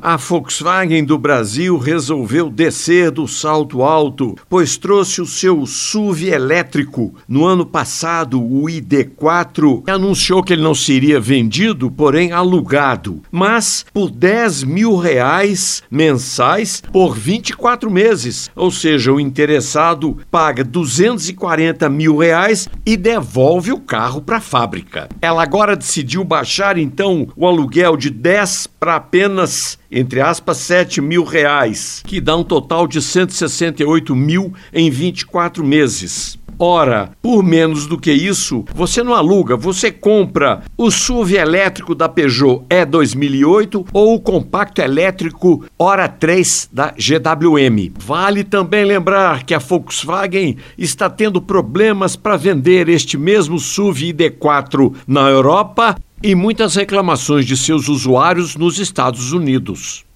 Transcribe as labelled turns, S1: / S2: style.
S1: A Volkswagen do Brasil resolveu descer do salto alto, pois trouxe o seu SUV elétrico. No ano passado, o ID4 anunciou que ele não seria vendido, porém alugado, mas por 10 mil reais mensais por 24 meses. Ou seja, o interessado paga 240 mil reais e devolve o carro para a fábrica. Ela agora decidiu baixar então o aluguel de 10 para apenas entre aspas, 7 mil reais, que dá um total de 168 mil em 24 meses. Ora, por menos do que isso, você não aluga, você compra o SUV elétrico da Peugeot E 2008 ou o compacto elétrico Hora 3 da GWM. Vale também lembrar que a Volkswagen está tendo problemas para vender este mesmo SUV ID4 na Europa e muitas reclamações de seus usuários nos Estados Unidos.